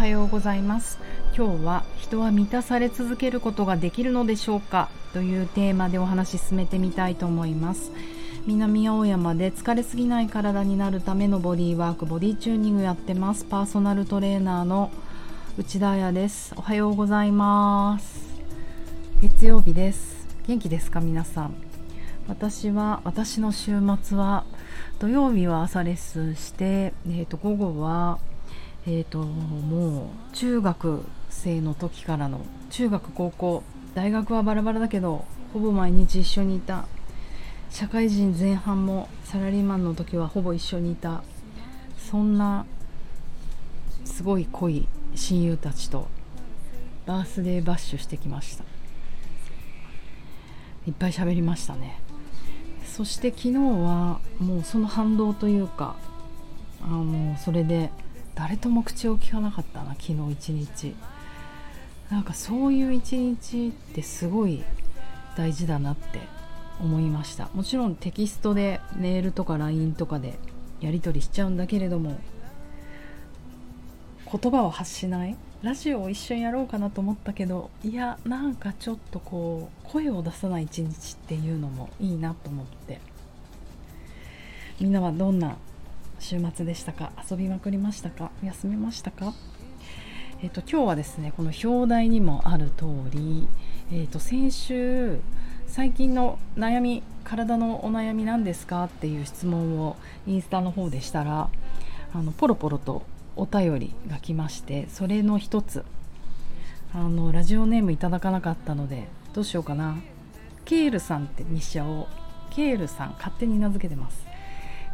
はようございます。今日は人は満たされ続けることができるのでしょうか？というテーマでお話し進めてみたいと思います。南青山で疲れすぎない体になるためのボディワークボディチューニングやってます。パーソナルトレーナーの内田彩です。おはようございます。月曜日です。元気ですか皆さん？私は私の週末は土曜日は朝レッスンして、えー、と午後はえーと、もう中学生の時からの中学高校大学はバラバラだけどほぼ毎日一緒にいた。社会人前半もサラリーマンの時はほぼ一緒にいた。そんなすごい濃い親友たちとバースデーバッシュしてきました。いっぱい喋りましたね。そして昨日はもうその反動というかあのそれで誰とも口を聞かなかったな昨日一日。なんかそういう一日ってすごい大事だなって思いました。もちろんテキストでメールとか LINE とかでやり取りしちゃうんだけれども言葉を発しないラジオを一緒にやろうかなと思ったけどいやなんかちょっとこう声を出さない一日っていうのもいいなと思って。みんなはどんな週末でしたか？遊びまくりましたか？休めましたか？えっ、と今日はですねこの表題にもある通り、えっ、と先週最近の悩み体のお悩みなんですか？っていう質問をインスタの方でしたらあのポロポロとお便りが来ましてそれの一つあのラジオネームいただかなかったのでどうしようかな。ケールさんって日社をケールさん勝手に名付けてます。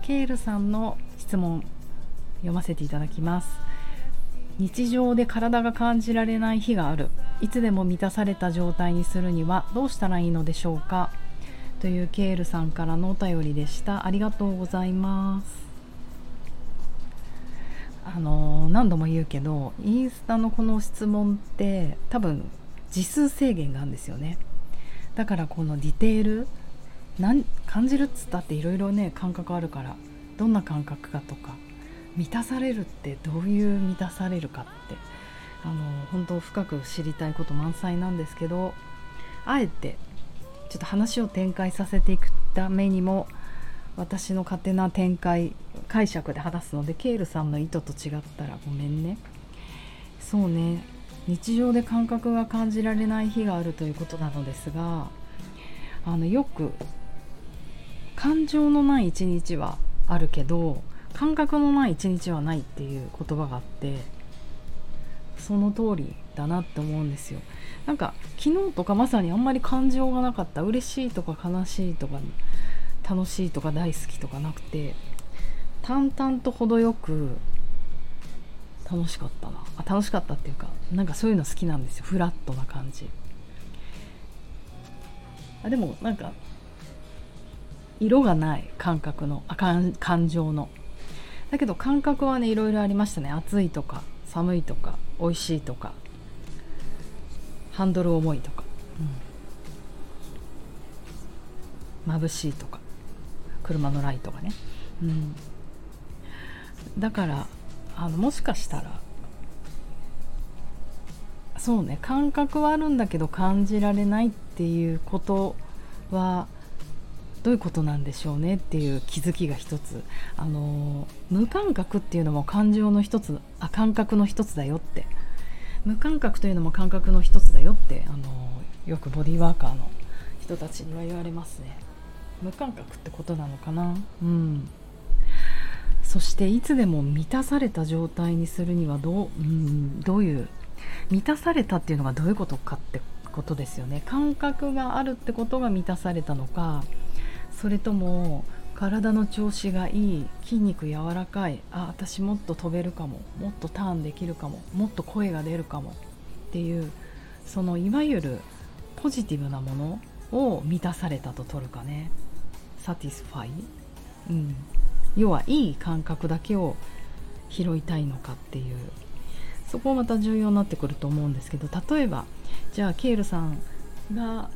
ケールさんの質問読ませていただきます。日常で体が感じられない日がある。いつでも満たされた状態にするにはどうしたらいいのでしょうか？というケールさんからのお便りでした。ありがとうございます。あの何度も言うけどインスタのこの質問って多分字数制限があるんですよね。だからこのディテールなん感じるっつったっていろいろね感覚あるからどんな感覚かとか満たされるってどういう満たされるかってあの本当深く知りたいこと満載なんですけどあえてちょっと話を展開させていくためにも私の勝手な展開解釈で話すのでケールさんの意図と違ったらごめんね。そうね。日常で感覚が感じられない日があるということなのですがあのよく感情のない一日はあるけど感覚のない一日はないっていう言葉があってその通りだなって思うんですよ。なんか昨日とかまさにあんまり感情がなかった嬉しいとか悲しいとか楽しいとか大好きとかなくて淡々と程よく楽しかったな。あ楽しかったっていうかなんかそういうの好きなんですよ。フラットな感じ。あでもなんか色がない感覚のあ感情の。だけど感覚はねいろいろありましたね。暑いとか寒いとか美味しいとかハンドル重いとか、うん、眩しいとか車のライトがね、うん、だからあのもしかしたらそうね感覚はあるんだけど感じられないっていうことはどういうことなんでしょうねっていう気づきが一つ。あの無感覚っていうのも感情の一つあ感覚の一つだよって。無感覚というのも感覚の一つだよってあのよくボディーワーカーの人たちには言われますね。無感覚ってことなのかな？うん。そしていつでも満たされた状態にするにはどう,、うん、どういう満たされたっていうのがどういうことかってことですよね。感覚があるってことが満たされたのかそれとも体の調子がいい筋肉柔らかいあ私もっと飛べるかももっとターンできるかももっと声が出るかもっていうそのいわゆるポジティブなものを満たされたと取るかね。 satisfy、うん、要はいい感覚だけを拾いたいのかっていう。そこまた重要になってくると思うんですけど例えばじゃあケールさんが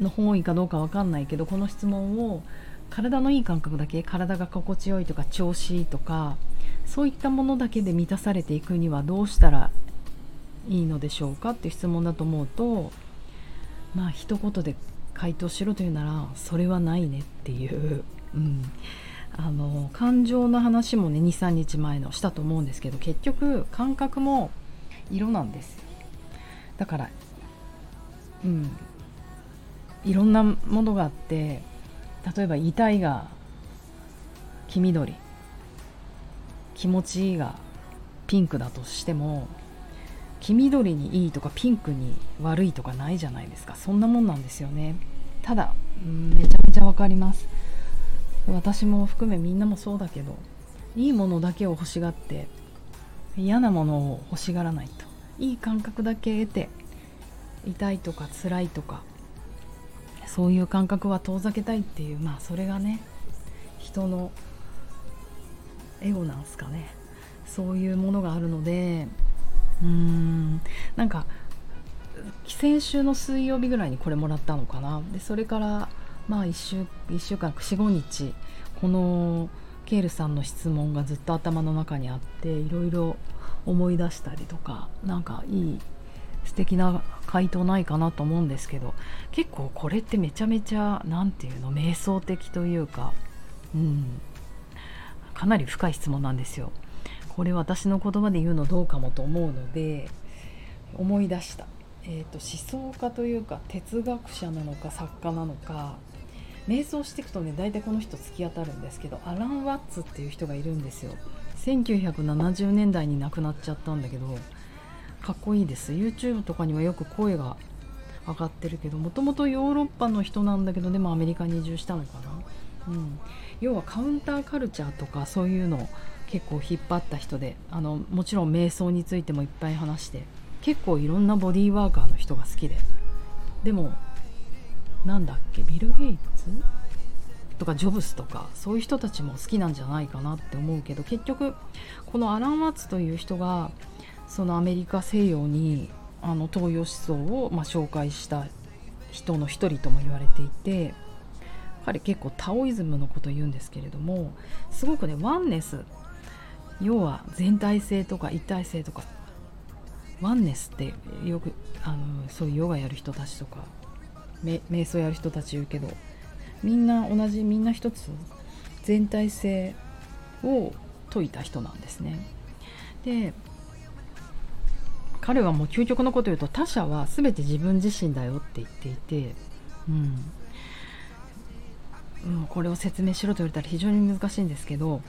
の本意かどうかわかんないけどこの質問を体のいい感覚だけ体が心地よいとか調子いいとかそういったものだけで満たされていくにはどうしたらいいのでしょうか？っていう質問だと思うとまあ一言で回答しろというならそれはないねっていう、うん、あの感情の話もね23日前のしたと思うんですけど結局感覚も色なんです。だからうん。いろんなものがあって例えば痛いが黄緑。気持ちいいがピンクだとしても黄緑にいいとかピンクに悪いとかないじゃないですか。そんなもんなんですよね。ただ、めちゃめちゃ分かります。私も含めみんなもそうだけどいいものだけを欲しがって嫌なものを欲しがらないと。いい感覚だけ得て痛いとか辛いとかそういう感覚は遠ざけたいっていうまあそれがね人のエゴなんすかね。そういうものがあるのでうーんなんか先週の水曜日ぐらいにこれもらったのかな。でそれからまあ1週 ,1 週間45日このケールさんの質問がずっと頭の中にあっていろいろ思い出したりとか何かいい素敵な回答ないかなと思うんですけど結構これってめちゃめちゃ何て言うの瞑想的というか、うん、かなり深い質問なんですよ。これ私の言葉で言うのどうかもと思うので思い出した、えーと、思想家というか哲学者なのか作家なのか瞑想していくとね大体この人突き当たるんですけどアラン・ワッツっていう人がいるんですよ。1970年代に亡くなっちゃったんだけどかっこいいです。YouTube とかにはよく声が上がってるけどもともとヨーロッパの人なんだけどでもアメリカに移住したのかな、うん、要はカウンターカルチャーとかそういうのを結構引っ張った人であのもちろん瞑想についてもいっぱい話して結構いろんなボディーワーカーの人が好きで。でもなんだっけビル・ゲイツ？とかジョブスとかそういう人たちも好きなんじゃないかなって思うけど結局このアラン・ワッツという人がそのアメリカ西洋にあの東洋思想を、ま、紹介した人の一人とも言われていて彼結構タオイズムのことを言うんですけれどもすごくねワンネス要は全体性とか一体性とかワンネスってよくあのそういうヨガやる人たちとか瞑想やる人たち言うけどみんな同じみんな一つ全体性を説いた人なんですね。で彼はもう究極のこと言うと他者は全て自分自身だよって言っていて、うん、うん、これを説明しろと言われたら非常に難しいんですけど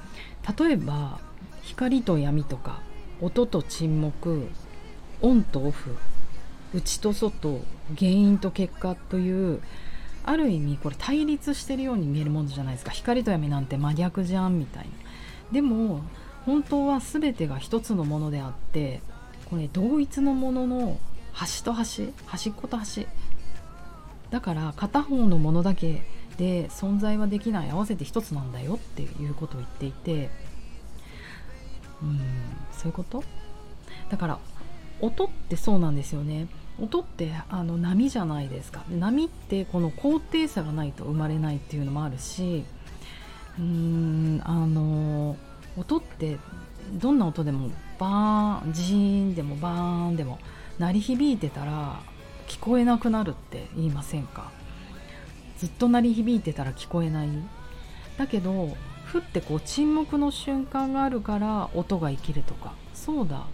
例えば光と闇とか音と沈黙オンとオフ内と外原因と結果というある意味これ対立してるように見えるものじゃないですか。光と闇なんて真逆じゃんみたいな。でも本当は全てが一つのものであってこれ同一のものの端と端端っこと端だから片方のものだけで存在はできない合わせて一つなんだよっていうことを言っていてうんそういうことだから音ってそうなんですよね音ってあの波じゃないですか波ってこの高低差がないと生まれないっていうのもあるしうーんあの音ってどんな音でもバーンジーンでもバーンでも鳴り響いてたら聞こえなくなるって言いませんか？ずっと鳴り響いてたら聞こえない？だけどふってこう沈黙の瞬間があるから音が生きるとか。そうだ。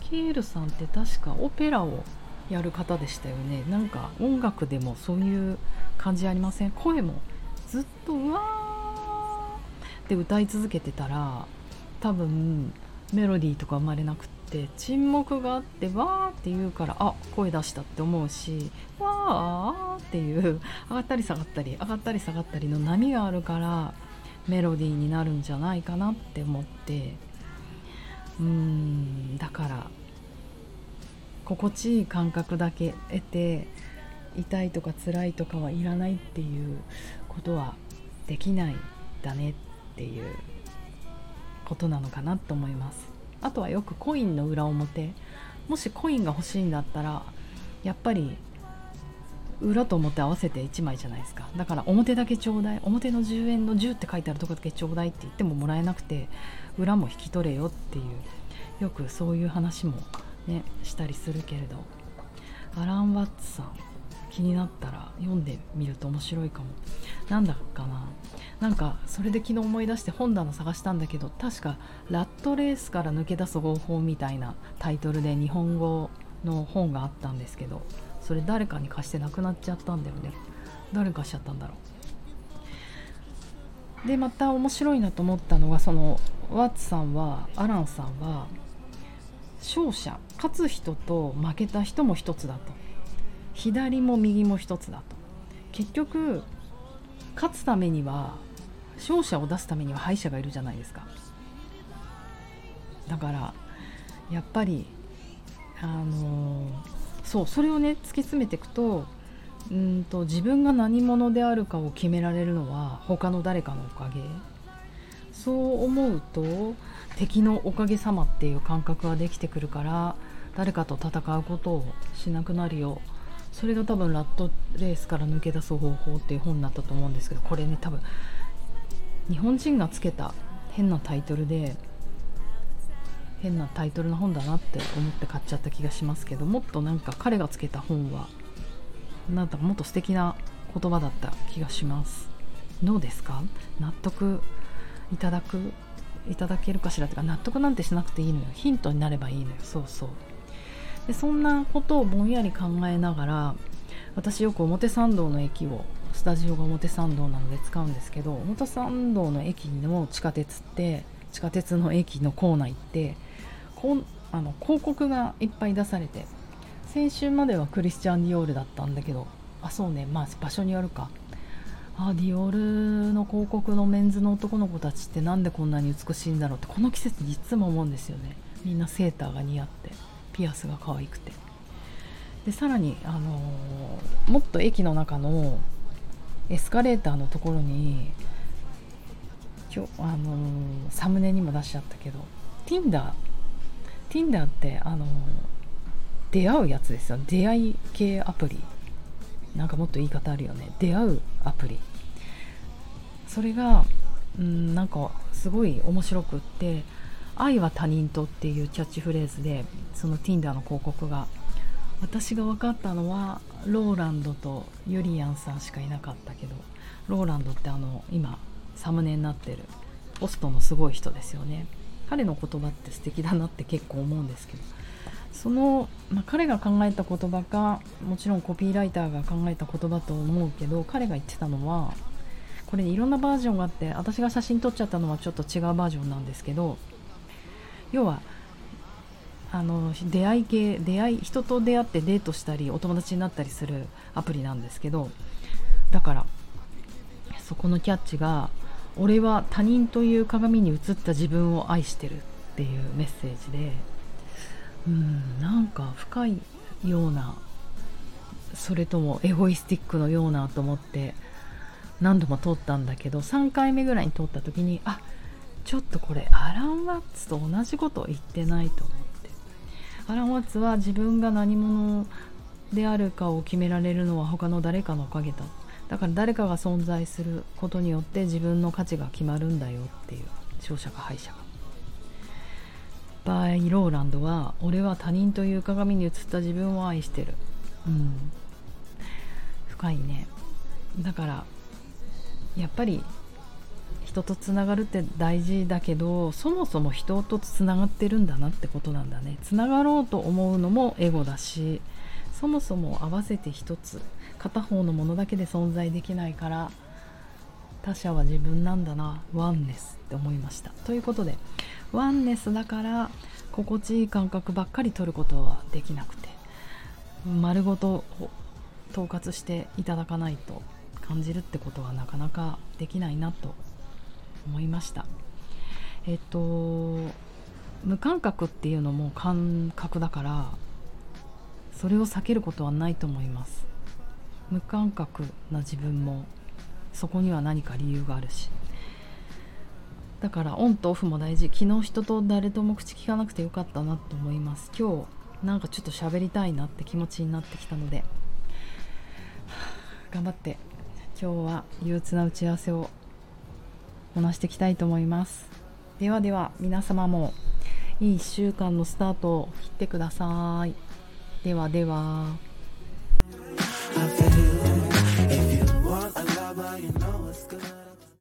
ケールさんって確かオペラをやる方でしたよね。なんか音楽でもそういう感じありません？声もずっとうわーって歌い続けてたら多分メロディーとか生まれなくって沈黙があってわーって言うからあ声出したって思うしわーっていう上がったり下がったり上がったり下がったりの波があるからメロディーになるんじゃないかなって思って。うーんだから心地いい感覚だけ得て痛いとか辛いとかはいらないっていうことはできないだねっていう。ことなのかなと思います。あとはよくコインの裏表。もしコインが欲しいんだったらやっぱり裏と表合わせて1枚じゃないですか。だから表だけちょうだい。表の10円の10って書いてあるとこだけちょうだいって言ってももらえなくて裏も引き取れよっていうよくそういう話もねしたりするけれど。アラン・ワッツさん。気になったら読んでみると面白いかも。なんだかな。なんかそれで昨日思い出して本棚探したんだけど確か「ラットレースから抜け出す方法」みたいなタイトルで日本語の本があったんですけどそれ誰かに貸してなくなっちゃったんだよね。誰貸しちゃったんだろう。でまた面白いなと思ったのがそのワッツさんはアランさんは勝者勝つ人と負けた人も一つだと。左も右も一つだと。結局勝つためには勝者を出すためには敗者がいるじゃないですか。だからやっぱりあのそうそれをね突き詰めていくとうんと自分が何者であるかを決められるのは他の誰かのおかげ。そう思うと敵のおかげさまっていう感覚ができてくるから誰かと戦うことをしなくなるよ。それが多分ラットレースから抜け出す方法っていう本になったと思うんですけどこれね多分日本人がつけた変なタイトルで変なタイトルの本だなって思って買っちゃった気がしますけどもっとなんか彼がつけた本はなんかもっと素敵な言葉だった気がします。どうですか？納得いただくいただけるかしら？とか納得なんてしなくていいのよ。ヒントになればいいのよ。そうそう。でそんなことをぼんやり考えながら私よく表参道の駅をスタジオが表参道なので使うんですけど表参道の駅の地下鉄って地下鉄の駅の構内ってこんあの広告がいっぱい出されて先週まではクリスチャン・ディオールだったんだけどあそうねまあ場所によるか。あディオールの広告のメンズの男の子たちってなんでこんなに美しいんだろうってこの季節にいつも思うんですよね。みんなセーターが似合って。ピアスが可愛くて。でさらに、あのー、もっと駅の中のエスカレーターのところに今日、あのー、サムネにも出しちゃったけど Tinder Tinder ってあの出会うやつですよ。出会い系アプリ。なんかもっと言い方あるよね。出会うアプリ。それがうんなんかすごい面白くって「愛は他人と」っていうキャッチフレーズでその Tinder の広告が。私が分かったのはローランドとユリアンさんしかいなかったけどローランドってあの今サムネになってるポストのすごい人ですよね。彼の言葉って素敵だなって結構思うんですけど。その、まあ、彼が考えた言葉かもちろんコピーライターが考えた言葉と思うけど彼が言ってたのはこれいろんなバージョンがあって私が写真撮っちゃったのはちょっと違うバージョンなんですけど要はあの出会い系出会い人と出会ってデートしたりお友達になったりするアプリなんですけどだからそこのキャッチが「俺は他人という鏡に映った自分を愛してる」っていうメッセージでうんなんか深いようなそれともエゴイスティックのようなと思って何度も通ったんだけど3回目ぐらいに通った時にあっちょっとこれアラン・ワッツと同じことを言ってないと思って。アラン・ワッツは自分が何者であるかを決められるのは他の誰かのおかげだ。だから誰かが存在することによって自分の価値が決まるんだよっていう。勝者か敗者か場合ローランドは俺は他人という鏡に映った自分を愛してる。うん。深いね。だからやっぱり人とつながるって大事だけどそもそも人とつながってるんだなってことなんだね。つながろうと思うのもエゴだしそもそも合わせて一つ片方のものだけで存在できないから他者は自分なんだな。ワンネスって思いました。ということでワンネスだから心地いい感覚ばっかり取ることはできなくて丸ごと統括していただかないと感じるってことはなかなかできないなと思いました。えっと無感覚っていうのも感覚だからそれを避けることはないと思います。無感覚な自分もそこには何か理由があるし。だからオンとオフも大事。昨日人と誰とも口聞かなくてよかったなと思います。今日なんかちょっと喋りたいなって気持ちになってきたので。頑張って今日は憂鬱な打ち合わせをこなしていきたいと思います。ではでは皆様もいい1週間のスタートを切ってください。ではでは。I feel